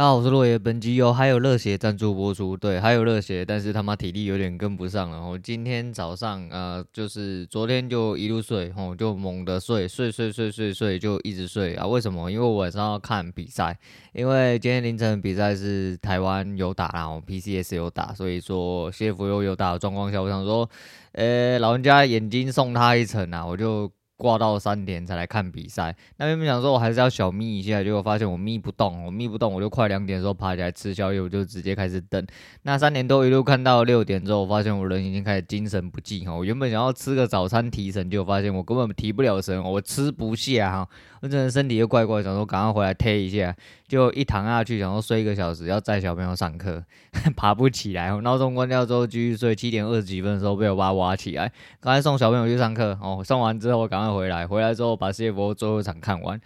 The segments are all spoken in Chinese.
大家好，我是落叶。本集由还有热血赞助播出。对，还有热血，但是他妈体力有点跟不上了。我今天早上呃，就是昨天就一路睡，吼，就猛的睡，睡睡睡睡睡，就一直睡啊。为什么？因为我晚上要看比赛，因为今天凌晨比赛是台湾有打，然后 PCS 有打，所以说 CFU 有打的状况下，我想说，呃，老人家眼睛送他一程啊，我就。挂到三点才来看比赛，那原本想说我还是要小眯一下，结果发现我眯不动，我眯不动，我就快两点的时候爬起来吃宵夜，我就直接开始等。那三点多一路看到六点之后，我发现我人已经开始精神不济哈。我原本想要吃个早餐提神，结果发现我根本提不了神，我吃不下哈。我真的身体又怪怪，想说赶快回来贴一下，就一躺下去，想说睡一个小时，要载小朋友上课，爬不起来。闹钟关掉之后继续睡，七点二十几分的时候被我爸挖起来，刚才送小朋友去上课哦，送完之后赶快回来，回来之后把世界波最后一场看完。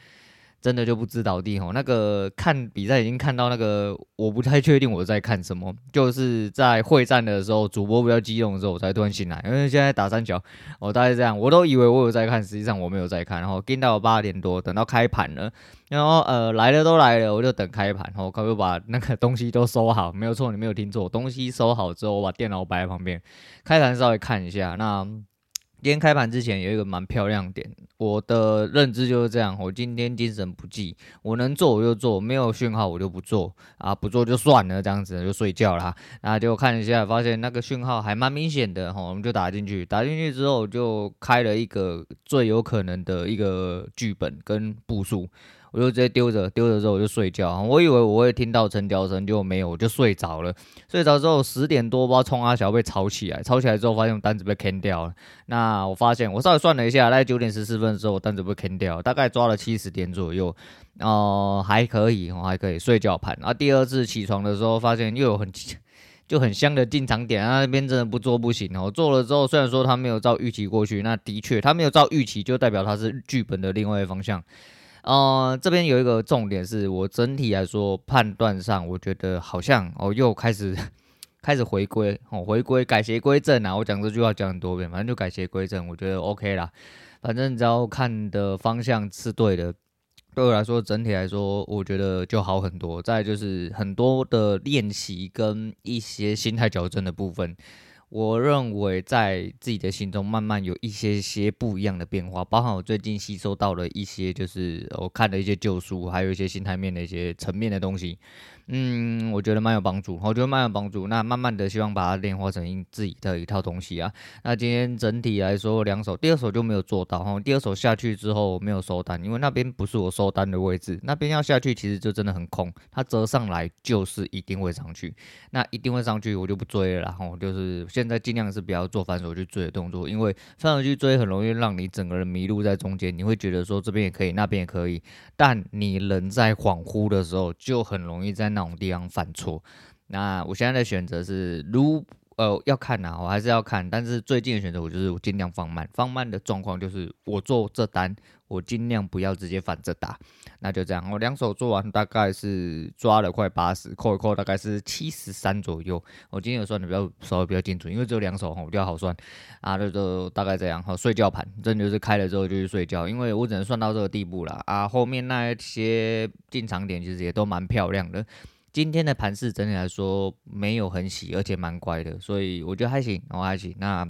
真的就不知倒地吼，那个看比赛已经看到那个，我不太确定我在看什么，就是在会战的时候，主播比较激动的时候，我才突然醒来，因为现在打三角，我大概这样，我都以为我有在看，实际上我没有在看，然后盯到八点多，等到开盘了，然后呃来了都来了，我就等开盘，然后我就把那个东西都收好，没有错，你没有听错，东西收好之后，我把电脑摆在旁边，开盘稍微看一下，那。今天开盘之前有一个蛮漂亮点，我的认知就是这样。我今天精神不济，我能做我就做，没有讯号我就不做啊，不做就算了，这样子就睡觉啦。那就看一下，发现那个讯号还蛮明显的，吼，我们就打进去。打进去之后就开了一个最有可能的一个剧本跟步数。我就直接丢着，丢着之后我就睡觉。我以为我会听到成交声，就没有，我就睡着了。睡着之后十点多，不知道冲阿小被吵起来，吵起来之后发现单子被砍掉了。那我发现我稍微算了一下，在九点十四分的时候，我单子被砍掉，大概抓了七十点左右。哦、呃，还可以，我还可以睡觉盘。然后第二次起床的时候，发现又有很 就很香的进场点啊，那边真的不做不行。我做了之后，虽然说他没有照预期过去，那的确他没有照预期，就代表他是剧本的另外一方向。呃，这边有一个重点是，我整体来说判断上，我觉得好像哦又开始开始回归哦，回归改邪归正啊！我讲这句话讲很多遍，反正就改邪归正，我觉得 OK 啦。反正只要看的方向是对的，对我来说整体来说，我觉得就好很多。再就是很多的练习跟一些心态矫正的部分。我认为在自己的心中慢慢有一些些不一样的变化，包含我最近吸收到了一些，就是我看了一些旧书，还有一些心态面的一些层面的东西。嗯，我觉得蛮有帮助，我觉得蛮有帮助。那慢慢的希望把它炼化成自己的一套东西啊。那今天整体来说，两手第二手就没有做到哈。第二手下去之后没有收单，因为那边不是我收单的位置，那边要下去其实就真的很空，它折上来就是一定会上去，那一定会上去，我就不追了啦。哈，就是现在尽量是不要做反手去追的动作，因为反手去追很容易让你整个人迷路在中间，你会觉得说这边也可以，那边也可以，但你人在恍惚的时候就很容易在。那种地方犯错，那我现在的选择是，如呃要看呐，我还是要看，但是最近的选择我就是尽量放慢，放慢的状况就是我做这单，我尽量不要直接反着打，那就这样，我两手做完大概是抓了快八十，扣一扣大概是七十三左右，我今天有算的比较稍微比较精准，因为只有两手哈，比较好算。啊，就就大概这样，好，睡觉盘，真的就是开了之后就去睡觉，因为我只能算到这个地步了啊，后面那一些进场点其实也都蛮漂亮的。今天的盘势整体来说没有很喜，而且蛮乖的，所以我觉得还行，我还行。那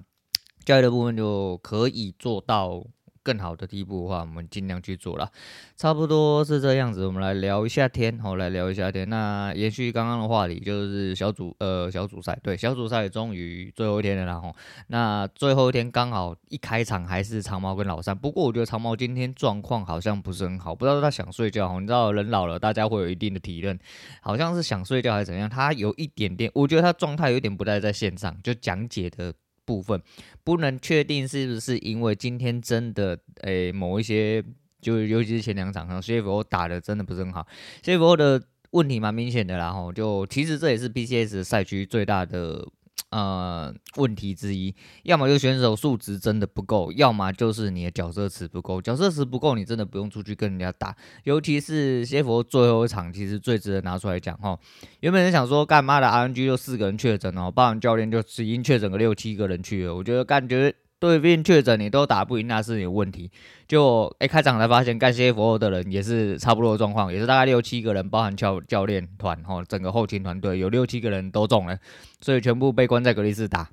交易的部分就可以做到。更好的地步的话，我们尽量去做了。差不多是这样子，我们来聊一下天，好，来聊一下天。那延续刚刚的话题，就是小组呃小组赛，对，小组赛终于最后一天了，然后那最后一天刚好一开场还是长毛跟老三。不过我觉得长毛今天状况好像不是很好，不知道他想睡觉。你知道人老了，大家会有一定的体认，好像是想睡觉还是怎样。他有一点点，我觉得他状态有点不太在线上，就讲解的。部分不能确定是不是因为今天真的诶、某一些就尤其是前两场，上 CFO 打的真的不是很好，CFO 的问题蛮明显的，然后就其实这也是 BCS 赛区最大的。呃，问题之一，要么就选手数值真的不够，要么就是你的角色池不够。角色池不够，你真的不用出去跟人家打。尤其是谢佛最后一场，其实最值得拿出来讲哈。原本是想说，干嘛的 RNG 就四个人确诊哦，包含教练就已经确诊个六七个人去了。我觉得感觉。对面确诊你都打不赢，那是你的问题。就哎、开场才发现干 CFO 的人也是差不多的状况，也是大概六七个人，包含教教练团哈，整个后勤团队有六七个人都中了，所以全部被关在隔离室打。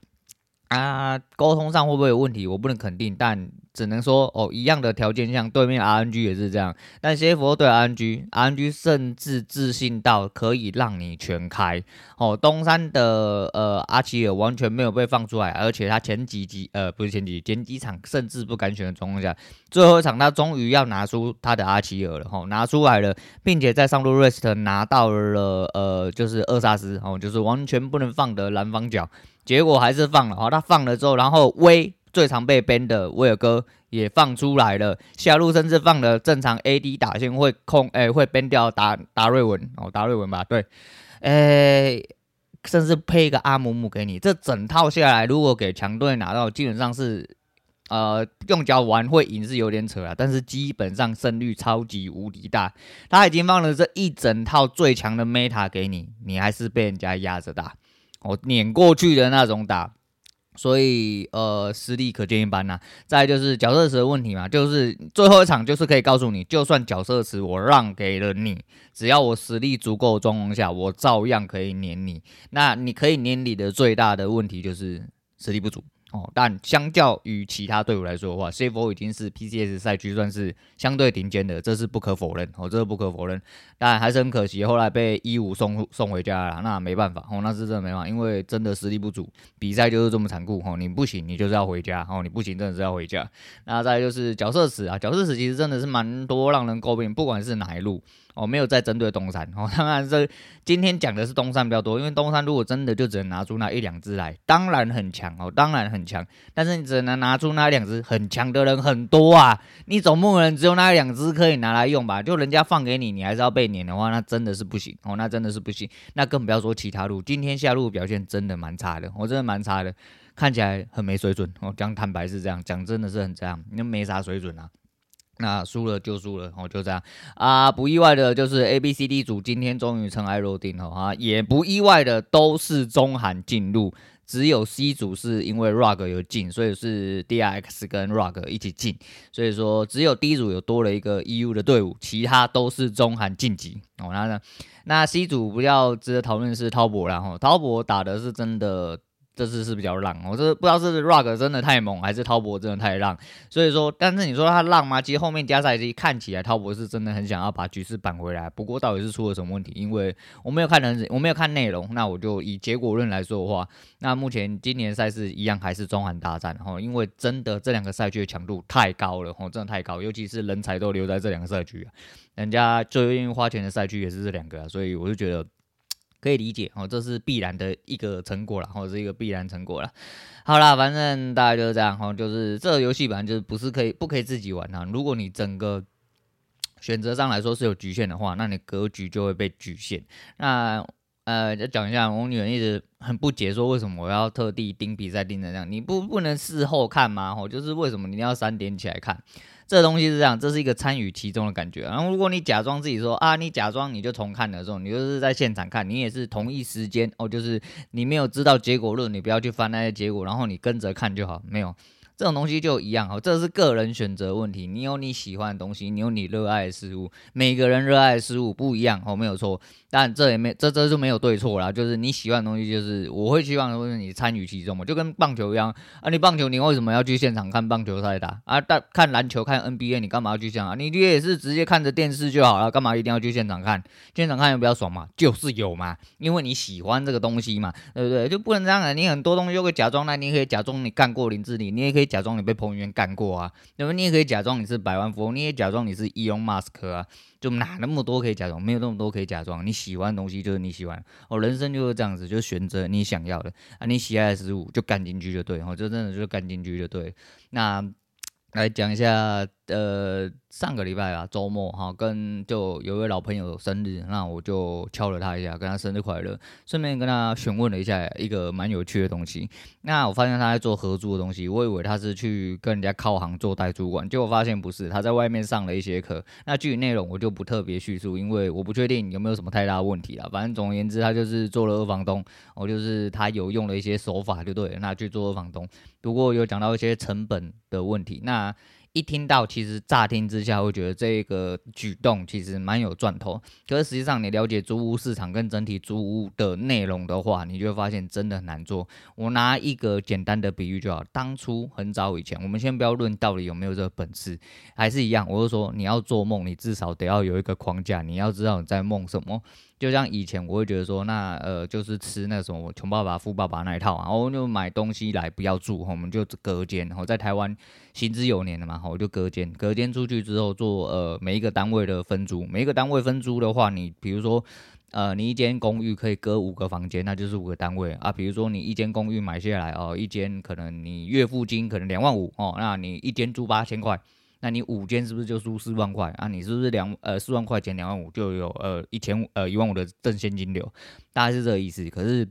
啊，沟通上会不会有问题？我不能肯定，但只能说哦，一样的条件，像对面 RNG 也是这样。但 CFO 对 RNG，RNG 甚至自信到可以让你全开。哦，东山的呃阿奇尔完全没有被放出来，而且他前几集呃不是前几前几场甚至不敢选的状况下，最后一场他终于要拿出他的阿奇尔了，吼、哦，拿出来了，并且在上路 rest 拿到了呃就是厄萨斯，哦，就是完全不能放的蓝方角。结果还是放了，好，他放了之后，然后威最常被 ban 的威尔哥也放出来了，下路甚至放了正常 AD 打线会控，诶、会 ban 掉达达瑞文哦，达瑞文吧，对，诶、甚至配一个阿姆姆给你，这整套下来，如果给强队拿到，基本上是，呃，用脚玩会赢是有点扯啊，但是基本上胜率超级无敌大，他已经放了这一整套最强的 meta 给你，你还是被人家压着打。我碾过去的那种打，所以呃实力可见一斑呐。再就是角色池的问题嘛，就是最后一场就是可以告诉你，就算角色池我让给了你，只要我实力足够的状况下，我照样可以碾你。那你可以碾你的最大的问题就是实力不足。哦，但相较于其他队伍来说的话，CFO 已经是 PCS 赛区算是相对顶尖的，这是不可否认。哦，这是不可否认。但还是很可惜，后来被一五送送回家了。那没办法，哦，那是真的没办法，因为真的实力不足，比赛就是这么残酷。哦，你不行，你就是要回家。哦，你不行，真的是要回家。那再就是角色池啊，角色池其实真的是蛮多让人诟病，不管是哪一路。哦，没有在针对东山。哦，当然这今天讲的是东山比较多，因为东山如果真的就只能拿出那一两只来，当然很强哦，当然很强，但是你只能拿出那两只很强的人很多啊，你总不能只有那两只可以拿来用吧？就人家放给你，你还是要被碾的话，那真的是不行。哦，那真的是不行，那更不要说其他路，今天下路表现真的蛮差的，我真的蛮差的，看起来很没水准。哦，讲坦白是这样，讲真的是很这样，你没啥水准啊。那输了就输了，哦，就这样啊，不意外的就是 A、B、C、D 组今天终于尘埃落定了啊，也不意外的都是中韩进入，只有 C 组是因为 Rug 有进，所以是 DRX 跟 Rug 一起进，所以说只有 D 组有多了一个 EU 的队伍，其他都是中韩晋级哦。那呢，那 C 组比较值得讨论是滔博，然后滔博打的是真的。这次是比较浪，我这不知道是 Rug 真的太猛，还是滔博真的太浪。所以说，但是你说他浪吗？其实后面加赛季看起来，滔博是真的很想要把局势扳回来。不过到底是出了什么问题？因为我没有看人，我没有看内容，那我就以结果论来说的话，那目前今年赛事一样还是中韩大战哈，因为真的这两个赛区的强度太高了，吼，真的太高，尤其是人才都留在这两个赛区，人家最愿意花钱的赛区也是这两个，所以我就觉得。可以理解哦，这是必然的一个成果了，或者是一个必然成果了。好啦，反正大概就是这样哈，就是这个游戏本来就是不是可以不可以自己玩啊。如果你整个选择上来说是有局限的话，那你格局就会被局限。那呃，就讲一下，我女人一直很不解，说为什么我要特地盯比赛盯成这样？你不不能事后看吗？吼，就是为什么你要三点起来看？这东西是这样，这是一个参与其中的感觉。然后，如果你假装自己说啊，你假装你就重看的时候，你就是在现场看，你也是同一时间哦，就是你没有知道结果论，你不要去翻那些结果，然后你跟着看就好，没有。这种东西就一样哦，这是个人选择问题。你有你喜欢的东西，你有你热爱的事物。每个人热爱的事物不一样哦，没有错。但这也没这这就没有对错啦，就是你喜欢的东西，就是我会希望说你参与其中嘛，就跟棒球一样啊。你棒球你为什么要去现场看棒球赛打啊？但看篮球看 NBA 你干嘛要去现场？你也是直接看着电视就好了，干嘛一定要去现场看？现场看有比较爽嘛？就是有嘛，因为你喜欢这个东西嘛，对不对？就不能这样啊。你很多东西就可以假装，那你可以假装你干过林志玲，你也可以。假装你被彭于晏干过啊，那么你也可以假装你是百万富翁，你也假装你是伊隆马斯克啊，就哪那么多可以假装？没有那么多可以假装。你喜欢的东西就是你喜欢，哦，人生就是这样子，就选择你想要的啊，你喜爱的事物就干进去就对，哦，就真的就干进去就对。那来讲一下，呃，上个礼拜啊，周末哈，跟就有位老朋友生日，那我就敲了他一下，跟他生日快乐，顺便跟他询问了一下一个蛮有趣的东西。那我发现他在做合租的东西，我以为他是去跟人家靠行做代主管，结果发现不是，他在外面上了一些课。那具体内容我就不特别叙述，因为我不确定有没有什么太大问题啦。反正总而言之，他就是做了二房东，我就是他有用了一些手法，就对了，那去做二房东。不过有讲到一些成本的问题，那。一听到，其实乍听之下会觉得这个举动其实蛮有赚头，可是实际上你了解租屋市场跟整体租屋的内容的话，你就会发现真的很难做。我拿一个简单的比喻就好，当初很早以前，我们先不要论到底有没有这个本事，还是一样，我就说你要做梦，你至少得要有一个框架，你要知道你在梦什么。就像以前我会觉得说，那呃就是吃那什么穷爸爸富爸爸那一套啊，然后就买东西来不要住，我们就隔间，然后在台湾行之有年的嘛，我就隔间，隔间出去之后做呃每一个单位的分租，每一个单位分租的话，你比如说呃你一间公寓可以隔五个房间，那就是五个单位啊，比如说你一间公寓买下来哦，一间可能你月付金可能两万五哦，那你一间租八千块。那你五间是不是就租四万块啊？你是不是两呃四万块钱两万五就有呃一千呃一万五的正现金流？大概是这个意思。可是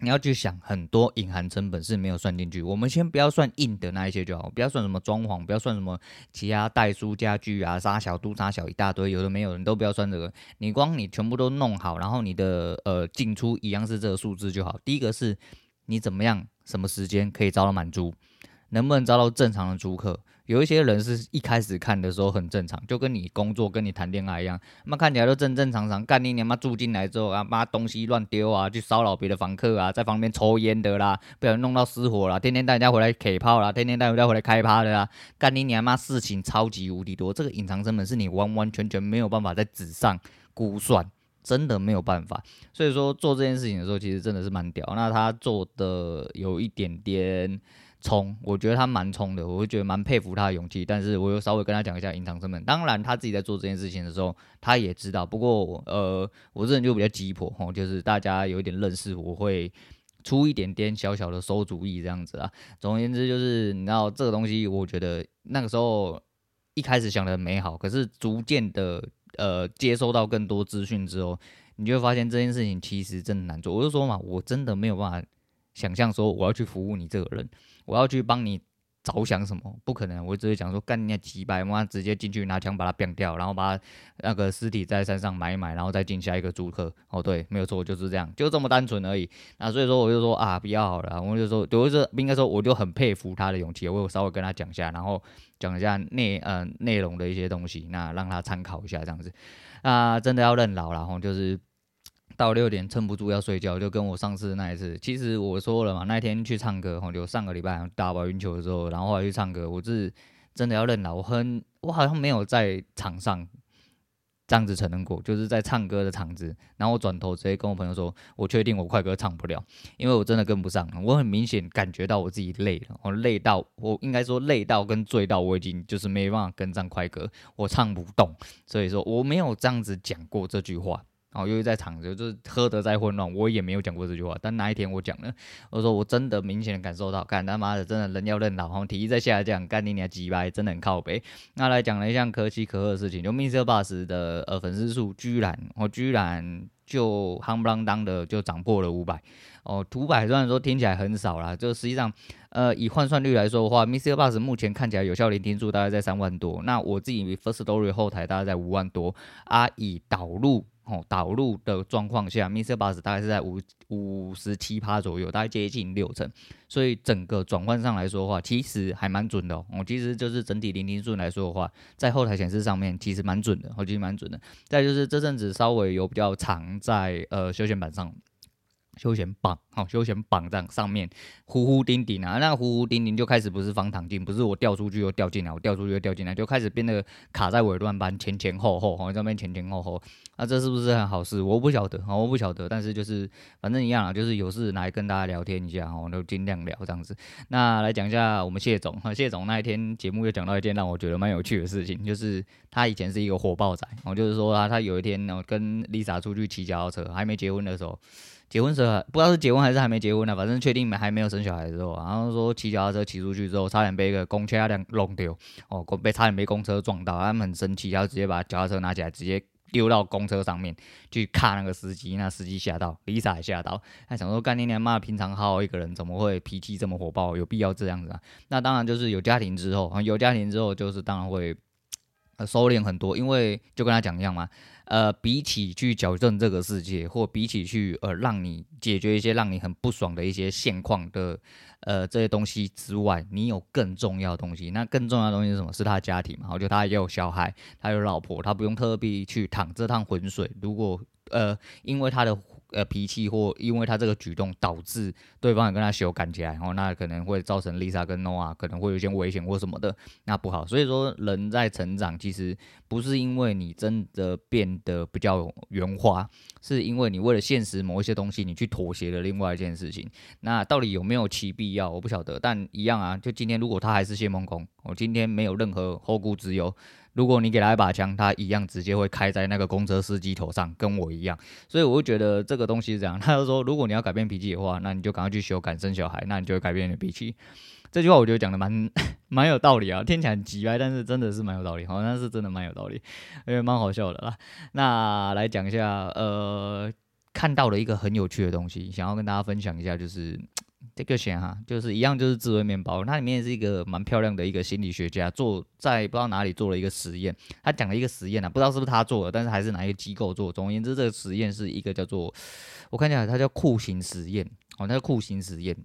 你要去想，很多隐含成本是没有算进去。我们先不要算硬的那一些就好，不要算什么装潢，不要算什么其他代书家具啊、杀小都杀小一大堆，有的没有的，都不要算这个。你光你全部都弄好，然后你的呃进出一样是这个数字就好。第一个是你怎么样，什么时间可以招到满租，能不能招到正常的租客？有一些人是一开始看的时候很正常，就跟你工作跟你谈恋爱一样，那看起来都正正常常。干你娘妈住进来之后啊，妈东西乱丢啊，去骚扰别的房客啊，在旁边抽烟的啦，被人弄到失火啦，天天带人家回来 K 炮啦，天天带人家回来开趴的啦。干你娘妈事情超级无敌多，这个隐藏成本是你完完全全没有办法在纸上估算，真的没有办法。所以说做这件事情的时候，其实真的是蛮屌。那他做的有一点点。冲，我觉得他蛮冲的，我会觉得蛮佩服他的勇气。但是我又稍微跟他讲一下隐藏成本。当然他自己在做这件事情的时候，他也知道。不过呃，我这人就比较急迫吼，就是大家有一点认识，我会出一点点小小的馊主意这样子啊。总而言之，就是你知道这个东西，我觉得那个时候一开始想的美好，可是逐渐的呃接收到更多资讯之后，你就会发现这件事情其实真的难做。我就说嘛，我真的没有办法想象说我要去服务你这个人。我要去帮你着想什么？不可能，我只会讲说干你那几百万，直接进去拿枪把他毙掉，然后把那个尸体在山上埋一埋，然后再进下一个租客。哦，对，没有错，就是这样，就这么单纯而已。那所以说，我就说啊，不要好了，我就说，我就应该说，我就很佩服他的勇气。我有稍微跟他讲一下，然后讲一下内呃内容的一些东西，那让他参考一下这样子。啊，真的要认老了，然后就是。到六点撑不住要睡觉，就跟我上次那一次。其实我说了嘛，那天去唱歌，吼，就上个礼拜打保龄球的时候，然后后来去唱歌，我是真的要认了。我很，我好像没有在场上这样子承认过，就是在唱歌的场子，然后我转头直接跟我朋友说，我确定我快歌唱不了，因为我真的跟不上。我很明显感觉到我自己累了，我累到，我应该说累到跟醉到，我已经就是没办法跟上快歌，我唱不动。所以说我没有这样子讲过这句话。然后又在场子，就是喝得再混乱，我也没有讲过这句话。但那一天我讲了，我说我真的明显的感受到，干他妈的，真的人要认老，然后体力在下降，干你娘鸡掰，真的很靠北。那来讲了一项可喜可贺的事情，就 MixerBox 的呃粉丝数居然，我居然就夯不啷当的就涨破了五百哦，五百虽然说听起来很少啦，就实际上呃以换算率来说的话，MixerBox 目前看起来有效聆听数大概在三万多，那我自己 First Story 后台大概在五万多啊，以导入。哦，导入的状况下，MixerBox 大概是在五五十七趴左右，大概接近六成，所以整个转换上来说的话，其实还蛮准的哦。其实就是整体聆听数来说的话，在后台显示上面其实蛮准的，我觉得蛮准的。再就是这阵子稍微有比较长在呃休闲版上。休闲榜，好，休闲榜这样上面呼呼叮叮啊，那个呼呼叮叮就开始不是方糖进，不是我掉出去又掉进来，我掉出去又掉进来，就开始变得卡在尾段班前前后后，好，这边前前后后，那这是不是很好事？我不晓得，我不晓得，但是就是反正一样啊，就是有事来跟大家聊天一下，我都尽量聊这样子。那来讲一下我们谢总，谢总那一天节目又讲到一件让我觉得蛮有趣的事情，就是他以前是一个火爆仔，我就是说他他有一天呢跟 Lisa 出去骑脚踏车，还没结婚的时候。结婚时候不知道是结婚还是还没结婚呢、反正确定没还没有生小孩的时候，然后说骑脚踏车骑出去之后，差点被一个公车辆弄丢，哦，被差点被公车撞到，他们很生气，然后直接把脚踏车拿起来，直接丢到公车上面去卡那个司机，那司机吓到，Lisa 也吓到，他想说干爹娘妈，平常好好一个人，怎么会脾气这么火爆？有必要这样子啊？那当然就是有家庭之后，有家庭之后就是当然会。收敛很多，因为就跟他讲一样嘛，呃，比起去矫正这个世界，或比起去呃让你解决一些让你很不爽的一些现况的呃这些东西之外，你有更重要的东西。那更重要的东西是什么？是他家庭嘛，我觉得他也有小孩，他有老婆，他不用特别去趟这趟浑水。如果呃因为他的。呃，脾气或因为他这个举动导致对方也跟他修赶起来，然后那可能会造成 Lisa 跟 Noah 可能会有些危险或什么的，那不好。所以说，人在成长，其实不是因为你真的变得比较圆滑，是因为你为了现实某一些东西，你去妥协了另外一件事情。那到底有没有其必要，我不晓得。但一样啊，就今天如果他还是谢孟恭，我今天没有任何后顾之忧。如果你给他一把枪，他一样直接会开在那个公车司机头上，跟我一样。所以我就觉得这个东西是这样。他就说，如果你要改变脾气的话，那你就赶快去修改生小孩，那你就会改变你的脾气。这句话我觉得讲的蛮 蛮有道理啊，听起来很急歪，但是真的是蛮有道理，好像是真的蛮有道理，因为蛮好笑的啦。那来讲一下，呃，看到了一个很有趣的东西，想要跟大家分享一下，就是。这个选哈，就是一样，就是智慧面包，它里面是一个蛮漂亮的一个心理学家做在不知道哪里做了一个实验，他讲了一个实验啊，不知道是不是他做的，但是还是哪一个机构做。总而言之，这个实验是一个叫做，我看一下，它叫酷刑实验哦，那个酷刑实验，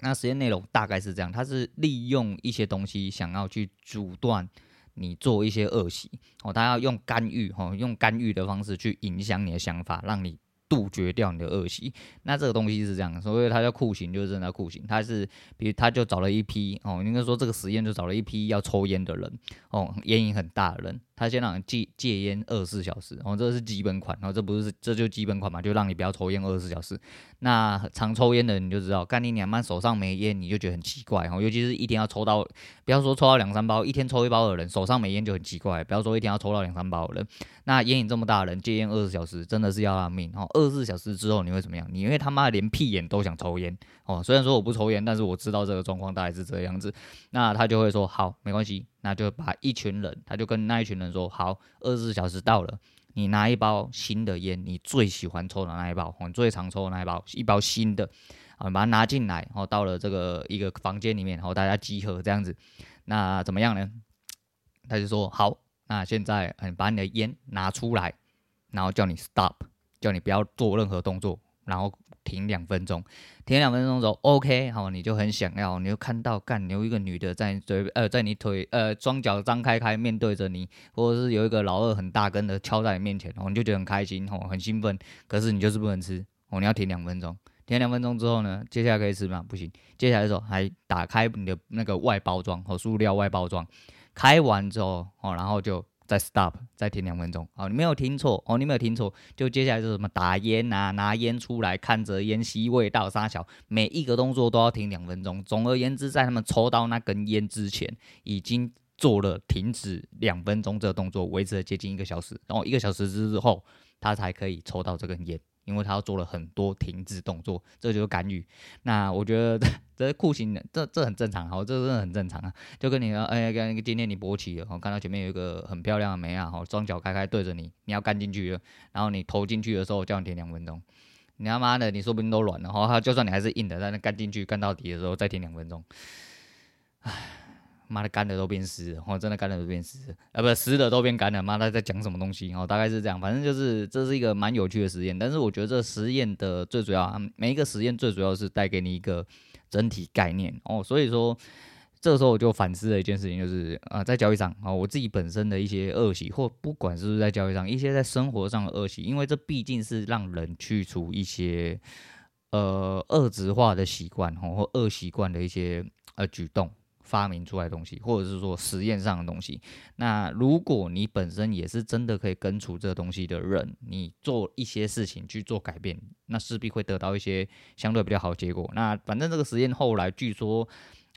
那实验内容大概是这样，它是利用一些东西想要去阻断你做一些恶习哦，他要用干预哦，用干预的方式去影响你的想法，让你。杜绝掉你的恶习，那这个东西是这样，所以它叫酷刑，就是真的酷刑。他是，比如他就找了一批哦，应该说这个实验就找了一批要抽烟的人哦，烟瘾很大的人。他先让你戒戒烟二十四小时，然后这是基本款，然后这不是这就基本款嘛，就让你不要抽烟二十四小时。那常抽烟的人你就知道，干你娘妈手上没烟，你就觉得很奇怪，哦，尤其是一天要抽到，不要说抽到两三包，一天抽一包的人手上没烟就很奇怪，不要说一天要抽到两三包的人，那烟瘾这么大的人戒烟二十四小时真的是要他命，然后二十四小时之后你会怎么样？你因为他妈连屁眼都想抽烟哦，虽然说我不抽烟，但是我知道这个状况大概是这个样子，那他就会说好，没关系。那就把一群人，他就跟那一群人说：“好，二十四小时到了，你拿一包新的烟，你最喜欢抽的那一包，你最常抽的那一包，一包新的，啊，把它拿进来，然后到了这个一个房间里面，然后大家集合这样子，那怎么样呢？他就说：好，那现在嗯，把你的烟拿出来，然后叫你 stop，叫你不要做任何动作，然后。”停两分钟，停两分钟之后，OK，好，你就很想要，你就看到干有一个女的在你嘴呃，在你腿呃双脚张开开面对着你，或者是有一个老二很大根的敲在你面前，哦，你就觉得很开心，哦，很兴奋，可是你就是不能吃，哦，你要停两分钟，停两分钟之后呢，接下来可以吃吗？不行，接下来的时候还打开你的那个外包装和塑料外包装，开完之后，哦，然后就。再 stop，再停两分钟。哦，你没有听错哦，你没有听错。就接下来是什么打烟啊，拿烟出来，看着烟吸味道，沙小，每一个动作都要停两分钟。总而言之，在他们抽到那根烟之前，已经做了停止两分钟这个动作，维持了接近一个小时。然后一个小时之后，他才可以抽到这根烟。因为他做了很多停止动作，这就是干预。那我觉得 这酷刑，这这很正常，好，这真的很正常啊。就跟你说，哎，跟今天你勃起了，我看到前面有一个很漂亮的妹啊，好，双脚开开对着你，你要干进去，然后你投进去的时候叫你停两分钟，你他妈的，你说不定都软了，哈，他就算你还是硬的，在那干进去干到底的时候再停两分钟，唉。妈的，干的都变湿了，哦，真的干的都变湿，啊，不，湿的都变干了。妈的，在讲什么东西？哦，大概是这样，反正就是这是一个蛮有趣的实验。但是我觉得这实验的最主要，每一个实验最主要是带给你一个整体概念哦。所以说，这时候我就反思了一件事情，就是啊，在交易上啊，我自己本身的一些恶习，或不管是不是在交易上，一些在生活上的恶习，因为这毕竟是让人去除一些呃恶质化的习惯哦，或恶习惯的一些呃举动。发明出来东西，或者是说实验上的东西。那如果你本身也是真的可以根除这个东西的人，你做一些事情去做改变，那势必会得到一些相对比较好的结果。那反正这个实验后来据说，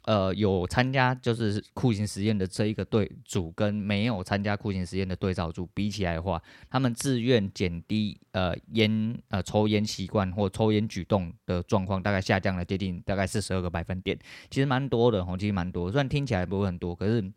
呃有参加就是酷刑实验的这一个对组跟没有参加酷刑实验的对照组比起来的话，他们自愿减低呃烟呃抽烟习惯或抽烟举动的状况，大概下降了接近大概四十二个百分点，其实蛮多的哦，其实蛮多，虽然听起来不会很多，可是。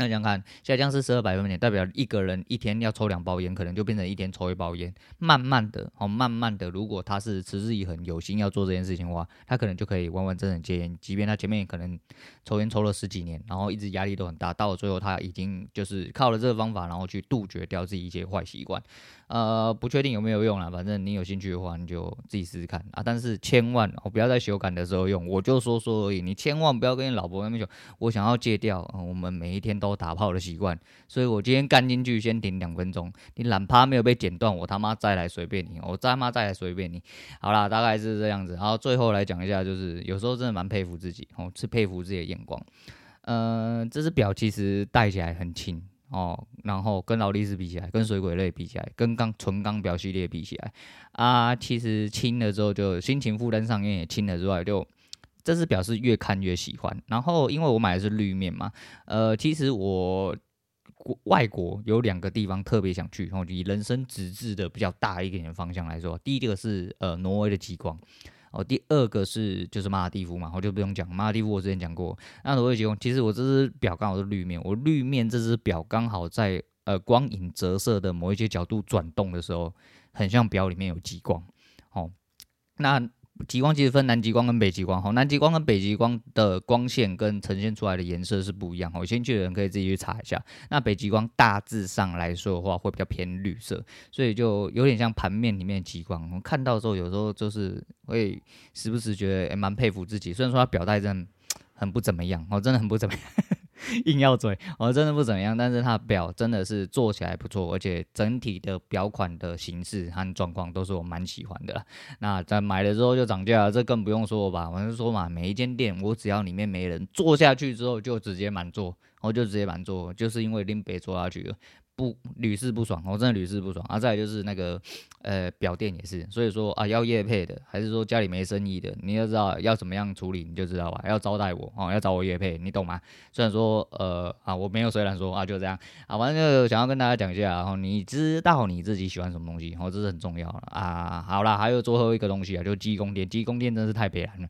那想看，下降是十二百分点，代表一个人一天要抽两包烟，可能就变成一天抽一包烟。慢慢的，哦，慢慢的，如果他是持之以恒、有心要做这件事情的话，他可能就可以完完整整戒烟。即便他前面可能抽烟抽了十几年，然后一直压力都很大，到了最后他已经就是靠了这个方法，然后去杜绝掉自己一些坏习惯。呃，不确定有没有用啦，反正你有兴趣的话，你就自己试试看啊。但是千万哦，不要在修改的时候用，我就说说而已。你千万不要跟你老婆那么久，我想要戒掉，呃，我们每一天都打炮的习惯，所以我今天干进去先停两分钟。你懒趴没有被剪断，我他妈再来随便你，我他妈再来随便你。好啦，大概是这样子。然后最后来讲一下，就是有时候真的蛮佩服自己哦，是佩服自己的眼光。呃，这只表其实戴起来很轻。哦，然后跟劳力士比起来，跟水鬼类比起来，跟钢纯钢表系列比起来，啊，其实轻了之后就心情负担上面也轻了之外，就这只表是越看越喜欢。然后因为我买的是绿面嘛，呃，其实我国外国有两个地方特别想去，然后以人生直至的比较大一点的方向来说，第一个是呃挪威的极光。哦，第二个是就是马尔地夫嘛，我就不用讲马尔地夫，我之前讲过。那挪威极光，其实我这只表刚好是绿面，我绿面这只表刚好在呃光影折射的某一些角度转动的时候，很像表里面有极光。哦，那。极光其实分南极光跟北极光，哈，南极光跟北极光的光线跟呈现出来的颜色是不一样，哈，有兴趣的人可以自己去查一下。那北极光大致上来说的话，会比较偏绿色，所以就有点像盘面里面的极光。我看到的时候，有时候就是会时不时觉得也蛮佩服自己，虽然说它表带真的 很不怎么样，哦，真的很不怎么样。硬要嘴，我真的不怎么样，但是它表真的是做起来不错，而且整体的表款的形式和状况都是我蛮喜欢的。那在买了之后就涨价了，这更不用说吧？我就说嘛，每一间店我只要里面没人坐下去之后就直接满座，我就直接满座，就是因为拎杯坐下去了。不屡试不爽，我真的屡试不爽啊！再来就是那个，呃，表店也是，所以说啊，要业配的，还是说家里没生意的，你要知道要怎么样处理，你就知道吧。要招待我哦，要找我业配，你懂吗？虽然说，呃，啊，我没有虽然说啊，就这样啊，反正就想要跟大家讲一下，然后你知道你自己喜欢什么东西，哦，这是很重要的啊。好啦，还有最后一个东西啊，就积功电，积功电真是太悲惨了。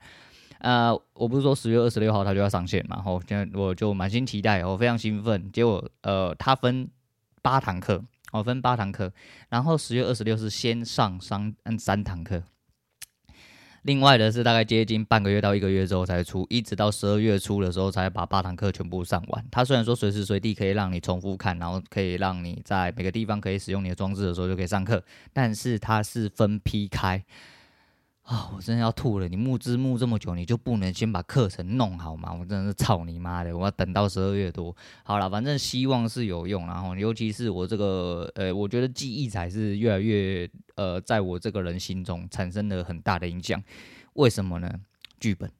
呃，我不是说十月二十六号它就要上线嘛，然后现在我就满心期待，我非常兴奋。结果，呃，它分。八堂课，我分八堂课，然后十月二十六是先上三嗯三堂课，另外的是大概接近半个月到一个月之后才出，一直到十二月初的时候才把八堂课全部上完。它虽然说随时随地可以让你重复看，然后可以让你在每个地方可以使用你的装置的时候就可以上课，但是它是分批开。啊、我真的要吐了！你募资募这么久，你就不能先把课程弄好吗？我真的是操你妈的！我要等到十二月多。好了，反正希望是有用。然后，尤其是我这个，呃，我觉得记忆才是越来越，呃，在我这个人心中产生了很大的影响。为什么呢？剧本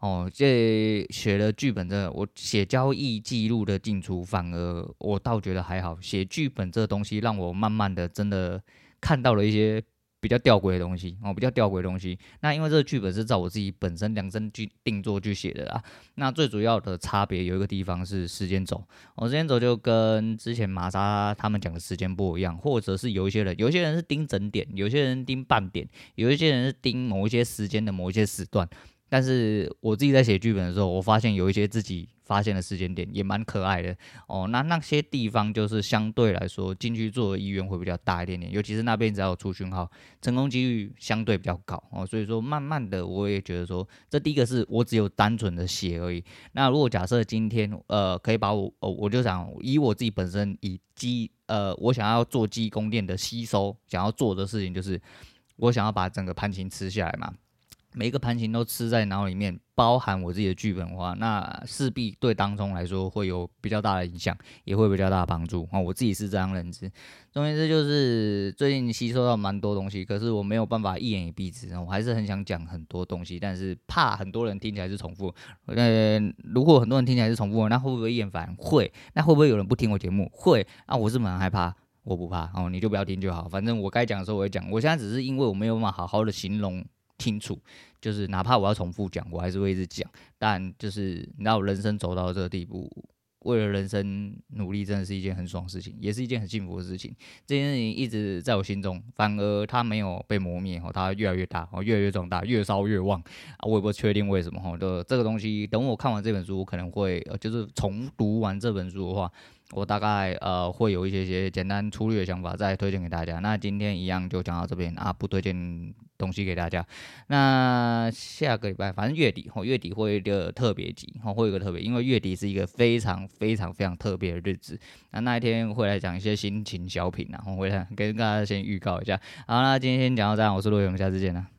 哦，这写了剧本这个，我写交易记录的进出，反而我倒觉得还好。写剧本这东西，让我慢慢的真的看到了一些。比较吊诡的东西哦，比较吊诡的东西。那因为这个剧本是照我自己本身量身去定做去写的啦。那最主要的差别有一个地方是时间轴，哦，时间轴就跟之前玛莎他们讲的时间不一样，或者是有一些人，有些人是盯整点，有些人盯半点，有一些人是盯某一些时间的某一些时段。但是我自己在写剧本的时候，我发现有一些自己发现的时间点也蛮可爱的哦。那那些地方就是相对来说进去做的意愿会比较大一点点，尤其是那边只要有出讯号，成功几率相对比较高哦。所以说，慢慢的我也觉得说，这第一个是我只有单纯的写而已。那如果假设今天呃可以把我哦，我就想以我自己本身以积呃我想要做积功电的吸收，想要做的事情就是我想要把整个盘琴吃下来嘛。每一个盘形都吃在脑里面，包含我自己的剧本的话，那势必对当中来说会有比较大的影响，也会比较大的帮助啊！我自己是这样认知。总之就是最近吸收到蛮多东西，可是我没有办法一言以蔽之，我还是很想讲很多东西，但是怕很多人听起来是重复。呃，如果很多人听起来是重复，那会不会厌烦？会。那会不会有人不听我节目？会。啊，我是蛮害怕，我不怕哦，你就不要听就好，反正我该讲的时候我会讲。我现在只是因为我没有办法好好的形容。清楚，就是哪怕我要重复讲，我还是会一直讲。但就是你知道，人生走到这个地步。为了人生努力，真的是一件很爽的事情，也是一件很幸福的事情。这件事情一直在我心中，反而它没有被磨灭哦，它越来越大哦，越来越壮大，越烧越旺啊！我也不确定为什么哈。就这个东西，等我看完这本书，我可能会呃，就是重读完这本书的话。我大概呃会有一些些简单粗略的想法再推荐给大家。那今天一样就讲到这边啊，不推荐东西给大家。那下个礼拜反正月底哦，月底会一个特别集哦，会有一个特别，因为月底是一个非常非常非常特别的日子。那那一天会来讲一些心情小品啊，我会来跟大家先预告一下。好，那今天先讲到这样，我是陆勇，下次见了。